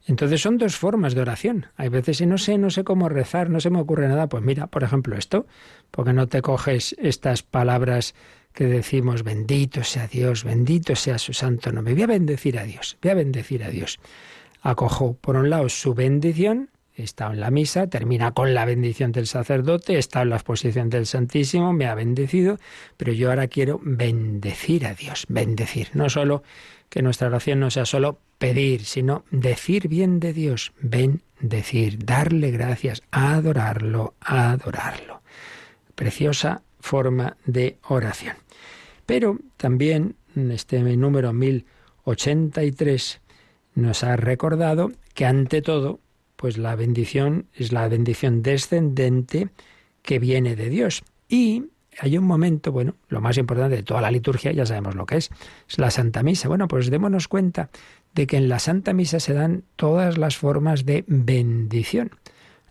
S2: Entonces son dos formas de oración. Hay veces si no sé, no sé cómo rezar, no se me ocurre nada, pues mira, por ejemplo esto, porque no te coges estas palabras que decimos bendito sea Dios, bendito sea su santo nombre. Voy a bendecir a Dios, voy a bendecir a Dios acojo, por un lado, su bendición, está en la misa, termina con la bendición del sacerdote, está en la exposición del Santísimo, me ha bendecido, pero yo ahora quiero bendecir a Dios, bendecir, no solo que nuestra oración no sea solo pedir, sino decir bien de Dios, decir, darle gracias, adorarlo, adorarlo. Preciosa forma de oración. Pero también este número 1083 nos ha recordado que ante todo, pues la bendición es la bendición descendente que viene de Dios. Y hay un momento, bueno, lo más importante de toda la liturgia, ya sabemos lo que es, es la Santa Misa. Bueno, pues démonos cuenta de que en la Santa Misa se dan todas las formas de bendición.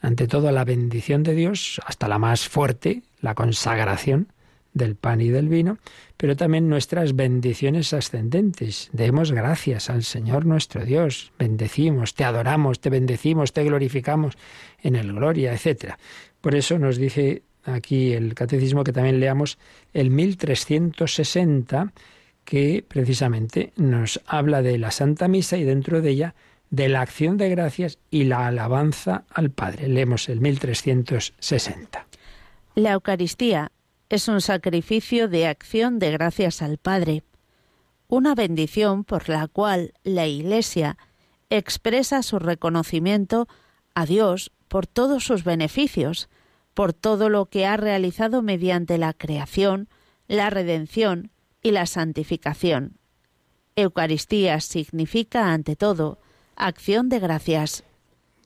S2: Ante todo, la bendición de Dios, hasta la más fuerte, la consagración del pan y del vino, pero también nuestras bendiciones ascendentes. Demos gracias al Señor nuestro Dios, bendecimos, te adoramos, te bendecimos, te glorificamos en el gloria, etc. Por eso nos dice aquí el catecismo que también leamos el 1360, que precisamente nos habla de la Santa Misa y dentro de ella de la acción de gracias y la alabanza al Padre. Leemos el 1360.
S3: La Eucaristía es un sacrificio de acción de gracias al Padre, una bendición por la cual la Iglesia expresa su reconocimiento a Dios por todos sus beneficios, por todo lo que ha realizado mediante la creación, la redención y la santificación. Eucaristía significa, ante todo, acción de gracias.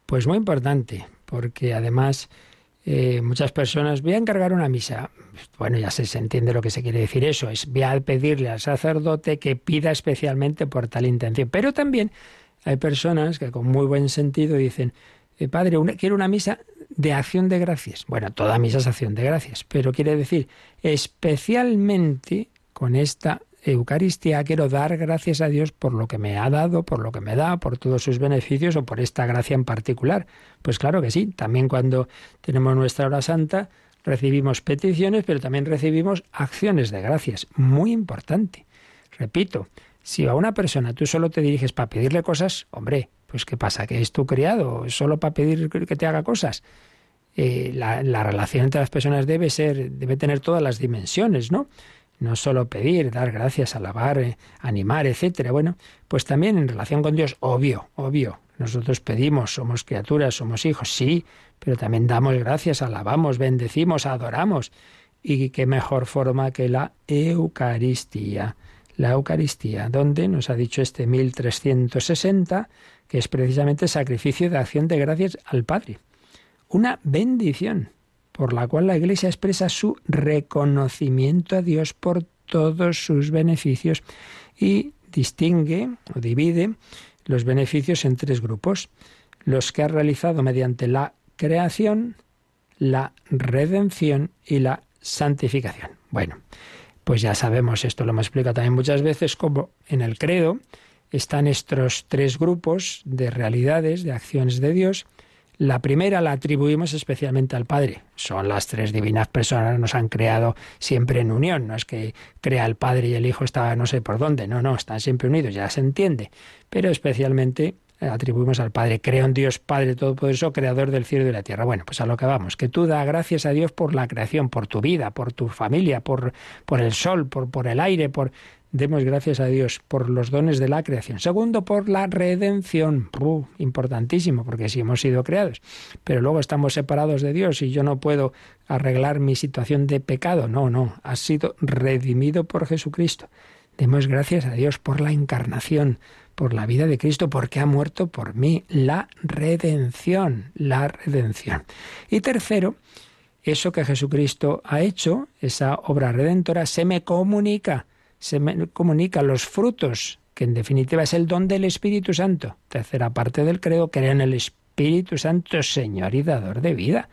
S2: Pues muy importante, porque además eh, muchas personas, voy a encargar una misa. Bueno, ya se, se, entiende lo que se quiere decir eso, es voy a pedirle al sacerdote que pida especialmente por tal intención. Pero también hay personas que con muy buen sentido dicen, eh, Padre, quiero una misa de acción de gracias. Bueno, toda misa es acción de gracias, pero quiere decir especialmente con esta Eucaristía quiero dar gracias a Dios por lo que me ha dado, por lo que me da, por todos sus beneficios o por esta gracia en particular. Pues claro que sí, también cuando tenemos nuestra hora santa recibimos peticiones, pero también recibimos acciones de gracias. Muy importante. Repito, si a una persona tú solo te diriges para pedirle cosas, hombre, pues ¿qué pasa? ¿Que es tu criado? ¿Solo para pedir que te haga cosas? Eh, la, la, relación entre las personas debe ser, debe tener todas las dimensiones, ¿no? No solo pedir, dar gracias, alabar, eh, animar, etcétera. Bueno, pues también en relación con Dios, obvio, obvio. Nosotros pedimos, somos criaturas, somos hijos, sí, pero también damos gracias, alabamos, bendecimos, adoramos. Y qué mejor forma que la Eucaristía. La Eucaristía, donde nos ha dicho este 1360, que es precisamente sacrificio de acción de gracias al Padre. Una bendición por la cual la Iglesia expresa su reconocimiento a Dios por todos sus beneficios y distingue o divide los beneficios en tres grupos. Los que ha realizado mediante la creación, la redención y la santificación. Bueno, pues ya sabemos, esto lo hemos explicado también muchas veces, como en el credo están estos tres grupos de realidades, de acciones de Dios, la primera la atribuimos especialmente al Padre. Son las tres divinas personas, nos han creado siempre en unión. No es que crea el Padre y el Hijo estaba no sé por dónde. No, no, están siempre unidos, ya se entiende. Pero especialmente atribuimos al Padre. Creo en Dios Padre Todopoderoso, Creador del cielo y de la tierra. Bueno, pues a lo que vamos, que tú da gracias a Dios por la creación, por tu vida, por tu familia, por, por el sol, por, por el aire, por Demos gracias a Dios por los dones de la creación. Segundo, por la redención. importantísimo, porque sí hemos sido creados. Pero luego estamos separados de Dios y yo no puedo arreglar mi situación de pecado. No, no. Has sido redimido por Jesucristo. Demos gracias a Dios por la encarnación, por la vida de Cristo, porque ha muerto por mí. La redención, la redención. Y tercero, eso que Jesucristo ha hecho, esa obra redentora, se me comunica se comunican los frutos, que en definitiva es el don del Espíritu Santo. Tercera parte del credo, creo en el Espíritu Santo, Señor y dador de vida.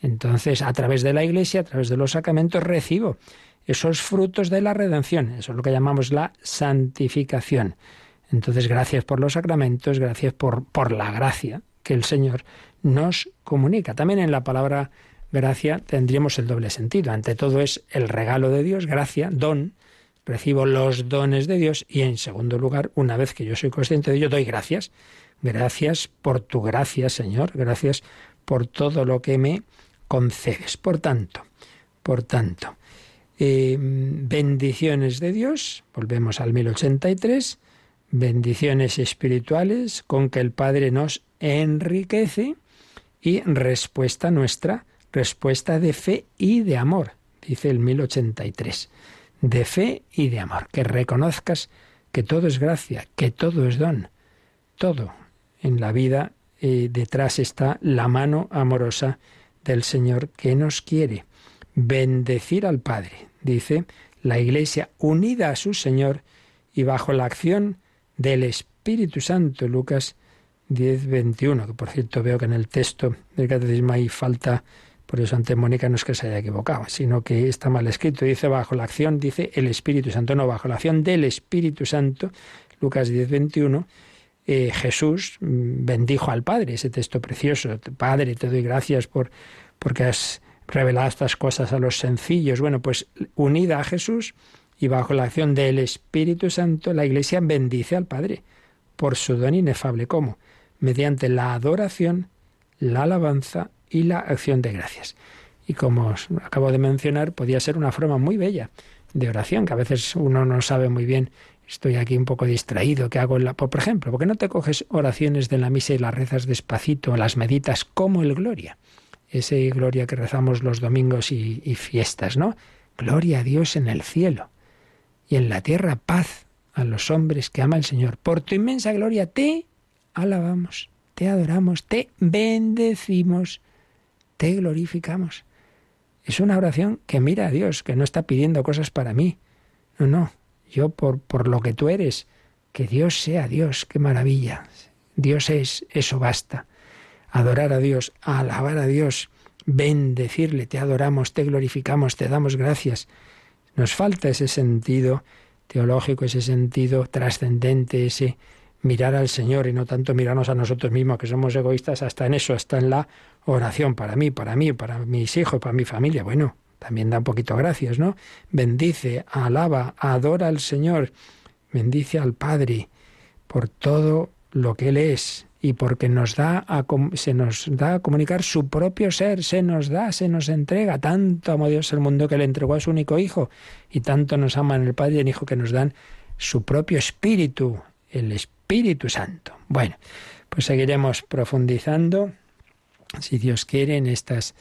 S2: Entonces, a través de la Iglesia, a través de los sacramentos, recibo esos frutos de la redención. Eso es lo que llamamos la santificación. Entonces, gracias por los sacramentos, gracias por, por la gracia que el Señor nos comunica. También en la palabra gracia tendríamos el doble sentido. Ante todo es el regalo de Dios, gracia, don, recibo los dones de Dios y en segundo lugar, una vez que yo soy consciente de ello, doy gracias. Gracias por tu gracia, Señor, gracias por todo lo que me concedes. Por tanto, por tanto, eh, bendiciones de Dios, volvemos al 1083, bendiciones espirituales con que el Padre nos enriquece y respuesta nuestra, respuesta de fe y de amor, dice el 1083, de fe y de amor, que reconozcas que todo es gracia, que todo es don, todo en la vida eh, detrás está la mano amorosa del Señor que nos quiere. Bendecir al Padre, dice la Iglesia unida a su Señor y bajo la acción del Espíritu Santo, Lucas 10, 21, que por cierto veo que en el texto del catecismo hay falta, por eso ante Mónica no es que se haya equivocado, sino que está mal escrito, dice bajo la acción, dice el Espíritu Santo, no, bajo la acción del Espíritu Santo, Lucas 10, 21, eh, Jesús mm, bendijo al Padre, ese texto precioso. Padre, te doy gracias por porque has revelado estas cosas a los sencillos. Bueno, pues unida a Jesús y bajo la acción del Espíritu Santo, la Iglesia bendice al Padre por su don inefable. ¿Cómo? Mediante la adoración, la alabanza y la acción de gracias. Y como os acabo de mencionar, podía ser una forma muy bella de oración, que a veces uno no sabe muy bien estoy aquí un poco distraído, ¿qué hago en la... Por ejemplo, ¿por qué no te coges oraciones de la misa y las rezas despacito, las meditas como el Gloria? Ese Gloria que rezamos los domingos y, y fiestas, ¿no? Gloria a Dios en el cielo y en la tierra paz a los hombres que ama el Señor. Por tu inmensa gloria te alabamos, te adoramos, te bendecimos, te glorificamos. Es una oración que mira a Dios, que no está pidiendo cosas para mí. No, no, yo por, por lo que tú eres, que Dios sea Dios, qué maravilla. Dios es, eso basta. Adorar a Dios, alabar a Dios, bendecirle, te adoramos, te glorificamos, te damos gracias. Nos falta ese sentido teológico, ese sentido trascendente, ese mirar al Señor y no tanto mirarnos a nosotros mismos, que somos egoístas hasta en eso, hasta en la oración para mí, para mí, para mis hijos, para mi familia. Bueno, también da un poquito gracias, ¿no? Bendice, alaba, adora al Señor, bendice al Padre por todo lo que Él es y porque nos da a, se nos da a comunicar su propio ser, se nos da, se nos entrega. Tanto amó Dios el mundo que le entregó a su único Hijo y tanto nos aman el Padre y el Hijo que nos dan su propio Espíritu, el Espíritu Santo. Bueno, pues seguiremos profundizando, si Dios quiere, en estas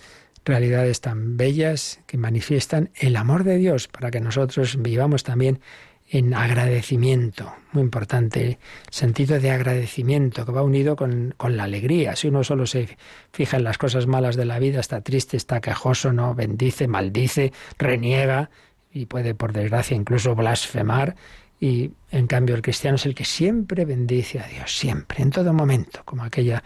S2: realidades tan bellas que manifiestan el amor de Dios para que nosotros vivamos también en agradecimiento, muy importante, el sentido de agradecimiento que va unido con, con, la alegría. Si uno solo se fija en las cosas malas de la vida, está triste, está quejoso, no bendice, maldice, reniega y puede, por desgracia, incluso blasfemar. Y en cambio el cristiano es el que siempre bendice a Dios, siempre, en todo momento, como aquella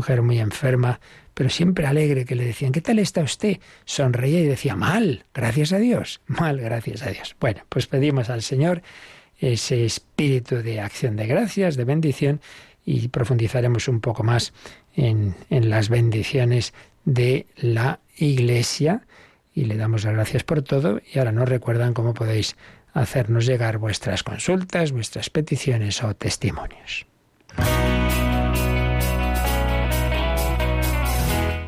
S2: mujer muy enferma pero siempre alegre, que le decían, ¿qué tal está usted? Sonreía y decía, mal, gracias a Dios, mal, gracias a Dios. Bueno, pues pedimos al Señor ese espíritu de acción de gracias, de bendición, y profundizaremos un poco más en, en las bendiciones de la Iglesia. Y le damos las gracias por todo. Y ahora nos recuerdan cómo podéis hacernos llegar vuestras consultas, vuestras peticiones o testimonios.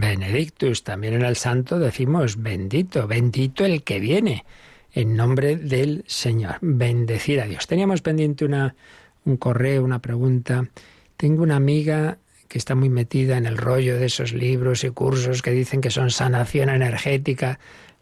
S2: Benedictus. También en el santo decimos bendito, bendito el que viene, en nombre del Señor. Bendecir a Dios. Teníamos pendiente una, un correo, una pregunta. Tengo una amiga que está muy metida en el rollo de esos libros y cursos que dicen que son sanación energética.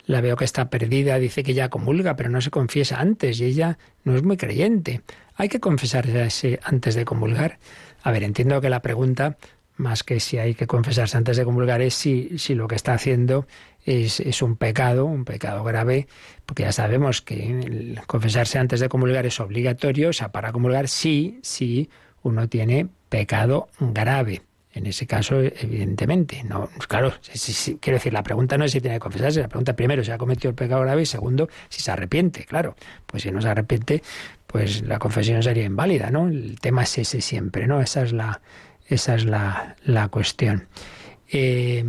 S2: La veo que está perdida, dice que ya comulga, pero no se confiesa antes y ella no es muy creyente. ¿Hay que confesarse antes de comulgar? A ver, entiendo que la pregunta más que si hay que confesarse antes de comulgar, es si, si lo que está haciendo es, es, un pecado, un pecado grave, porque ya sabemos que confesarse antes de comulgar es obligatorio, o sea, para comulgar sí, sí, uno tiene pecado grave. En ese caso, evidentemente, no, claro, quiero decir, la pregunta no es si tiene que confesarse, la pregunta primero si ha cometido el pecado grave y segundo si se arrepiente, claro, pues si no se arrepiente, pues la confesión sería inválida, ¿no? El tema es ese siempre, ¿no? Esa es la, esa es la, la cuestión. Eh,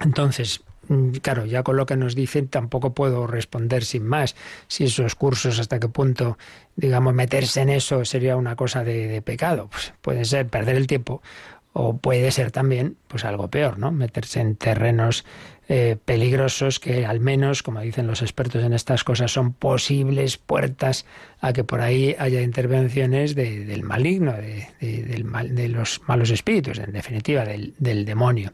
S2: entonces, mm, claro, ya con lo que nos dicen tampoco puedo responder sin más si esos cursos hasta qué punto, digamos, meterse en eso sería una cosa de, de pecado. Pues puede ser perder el tiempo o puede ser también pues algo peor, ¿no? Meterse en terrenos eh, peligrosos que al menos, como dicen los expertos en estas cosas, son posibles puertas a que por ahí haya intervenciones del maligno, de, del mal, de los malos espíritus, en definitiva, del, del demonio.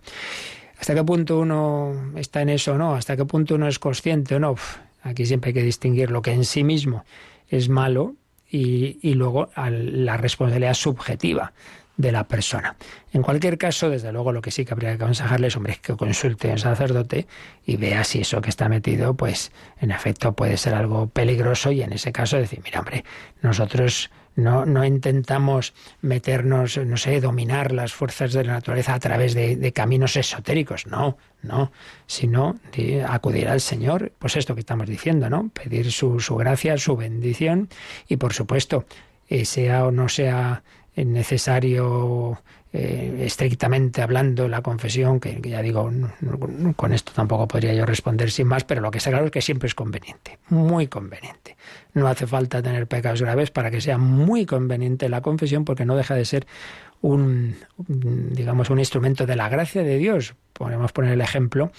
S2: ¿Hasta qué punto uno está en eso o no? ¿Hasta qué punto uno es consciente o no? aquí siempre hay que distinguir lo que en sí mismo es malo y, y luego la responsabilidad subjetiva de la persona. En cualquier caso, desde luego, lo que sí que habría que aconsejarles, hombre, es que consulte a un sacerdote y vea si eso que está metido, pues, en efecto, puede ser algo peligroso y en ese caso decir, mira, hombre, nosotros no, no intentamos meternos, no sé, dominar las fuerzas de la naturaleza a través de, caminos esotéricos, no, no, sino acudir al Señor, pues esto que estamos diciendo, ¿no? Pedir su, su gracia, su bendición y, por supuesto, eh, sea o no sea necesario eh, estrictamente hablando la confesión, que, ya digo, con esto tampoco podría yo responder sin más, pero lo que está claro es que siempre es conveniente, muy conveniente. No hace falta tener pecados graves para que sea muy conveniente la confesión, porque no deja de ser un, digamos, un instrumento de la gracia de Dios. Podemos poner el ejemplo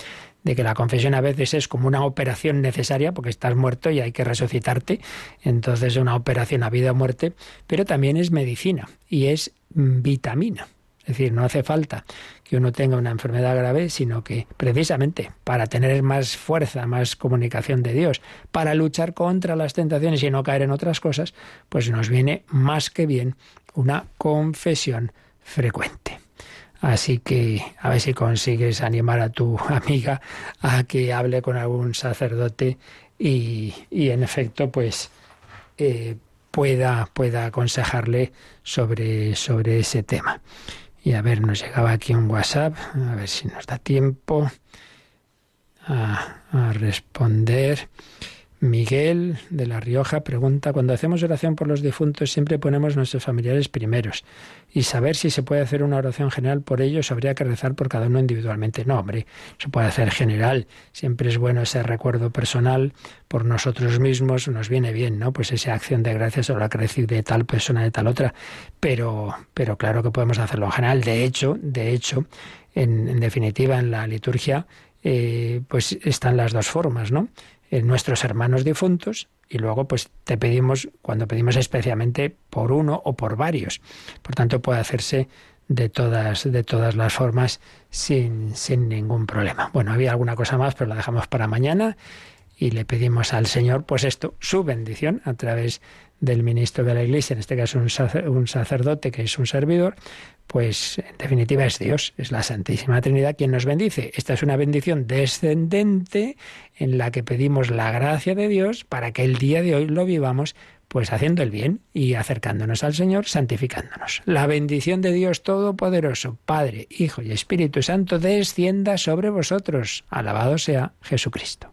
S2: de que la confesión a veces es como una operación necesaria porque estás muerto y hay que resucitarte, entonces es una operación a vida o muerte, pero también es medicina y es vitamina. Es decir, no hace falta que uno tenga una enfermedad grave, sino que precisamente para tener más fuerza, más comunicación de Dios, para luchar contra las tentaciones y no caer en otras cosas, pues nos viene más que bien una confesión frecuente. Así que a ver si consigues animar a tu [laughs] amiga a que hable con algún sacerdote y, en efecto, pues eh, pueda, pueda aconsejarle sobre, sobre ese tema. Y a ver, nos llegaba aquí un WhatsApp, a ver si nos da tiempo a responder. Miguel de La Rioja pregunta, cuando hacemos oración por los difuntos siempre ponemos nuestros familiares primeros y saber si se puede hacer una oración general por ellos, habría que rezar por cada uno individualmente. No, hombre, se puede hacer general. Siempre es bueno ese recuerdo personal por nosotros mismos, nos viene bien, ¿no? Pues esa acción de gracias o la crecer de tal persona, de tal otra. Pero, pero claro que podemos hacerlo general. De hecho, de hecho, en, definitiva, en la liturgia, eh, pues están las dos formas, ¿no? Nuestros hermanos difuntos y luego pues te pedimos, cuando pedimos especialmente por uno o por varios. Por tanto puede hacerse de todas, de todas las formas sin, sin ningún problema. Bueno, había alguna cosa más, pero la dejamos para mañana y le pedimos al Señor, pues esto, su bendición a través del ministro de la Iglesia, en este caso un sacerdote que es un servidor, pues en definitiva es Dios, es la Santísima Trinidad quien nos bendice. Esta es una bendición descendente en la que pedimos la gracia de Dios para que el día de hoy lo vivamos pues haciendo el bien y acercándonos al Señor, santificándonos. La bendición de Dios Todopoderoso, Padre, Hijo y Espíritu Santo, descienda sobre vosotros. Alabado sea Jesucristo.